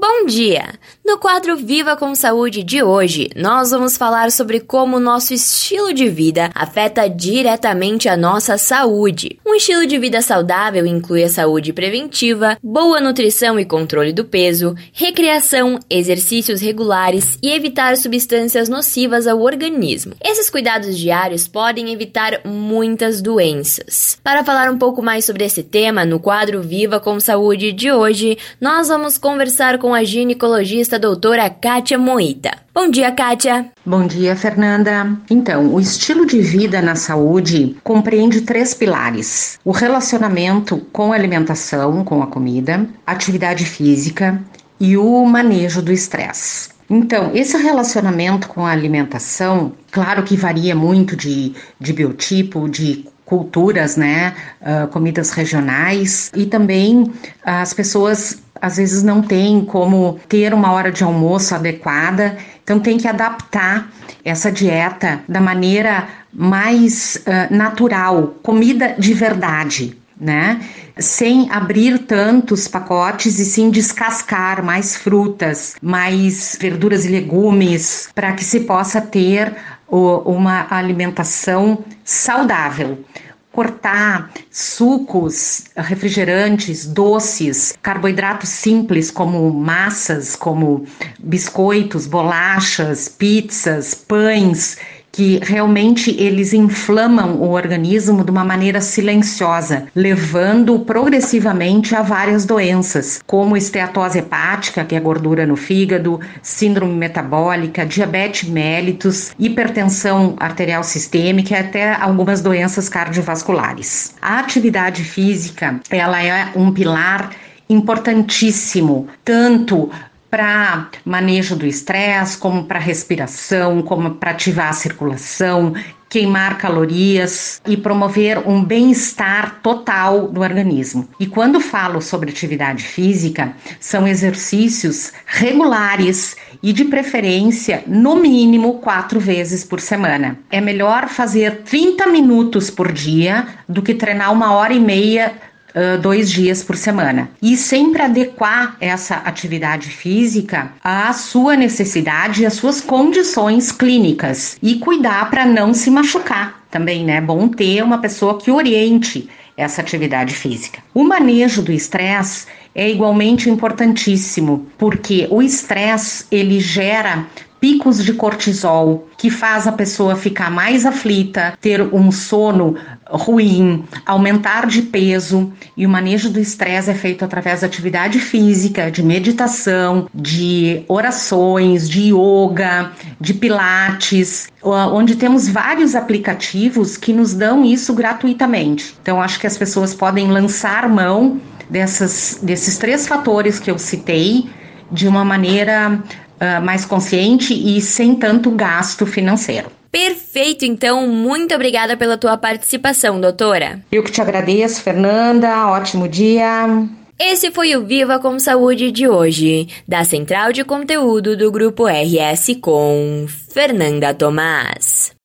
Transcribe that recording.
Bom dia! No quadro Viva com Saúde de hoje, nós vamos falar sobre como o nosso estilo de vida afeta diretamente a nossa saúde. Um estilo de vida saudável inclui a saúde preventiva, boa nutrição e controle do peso, recreação, exercícios regulares e evitar substâncias nocivas ao organismo. Esses cuidados diários podem evitar muitas doenças. Para falar um pouco mais sobre esse tema, no quadro Viva com Saúde de hoje, nós vamos conversar com com a ginecologista doutora Kátia Moita. Bom dia, Kátia. Bom dia, Fernanda. Então, o estilo de vida na saúde compreende três pilares: o relacionamento com a alimentação, com a comida, atividade física e o manejo do estresse. Então, esse relacionamento com a alimentação, claro que varia muito de, de biotipo, de culturas, né, uh, comidas regionais e também as pessoas às vezes não têm como ter uma hora de almoço adequada, então tem que adaptar essa dieta da maneira mais uh, natural, comida de verdade, né? Sem abrir tantos pacotes e sim descascar mais frutas, mais verduras e legumes, para que se possa ter uma alimentação saudável. Cortar sucos, refrigerantes, doces, carboidratos simples como massas, como biscoitos, bolachas, pizzas, pães que realmente eles inflamam o organismo de uma maneira silenciosa, levando progressivamente a várias doenças, como esteatose hepática, que é gordura no fígado, síndrome metabólica, diabetes mellitus, hipertensão arterial sistêmica e até algumas doenças cardiovasculares. A atividade física, ela é um pilar importantíssimo, tanto para manejo do estresse, como para respiração, como para ativar a circulação, queimar calorias e promover um bem-estar total do organismo. E quando falo sobre atividade física, são exercícios regulares e de preferência no mínimo quatro vezes por semana. É melhor fazer 30 minutos por dia do que treinar uma hora e meia dois dias por semana. E sempre adequar essa atividade física à sua necessidade e às suas condições clínicas e cuidar para não se machucar também, né? É bom ter uma pessoa que oriente essa atividade física. O manejo do estresse é igualmente importantíssimo, porque o estresse ele gera picos de cortisol, que faz a pessoa ficar mais aflita, ter um sono ruim, aumentar de peso. E o manejo do estresse é feito através da atividade física, de meditação, de orações, de yoga, de pilates, onde temos vários aplicativos que nos dão isso gratuitamente. Então, acho que as pessoas podem lançar mão dessas, desses três fatores que eu citei de uma maneira uh, mais consciente e sem tanto gasto financeiro. Perfeito, então, muito obrigada pela tua participação, doutora. Eu que te agradeço, Fernanda. Ótimo dia. Esse foi o Viva com Saúde de hoje, da Central de Conteúdo do Grupo RS com Fernanda Tomás.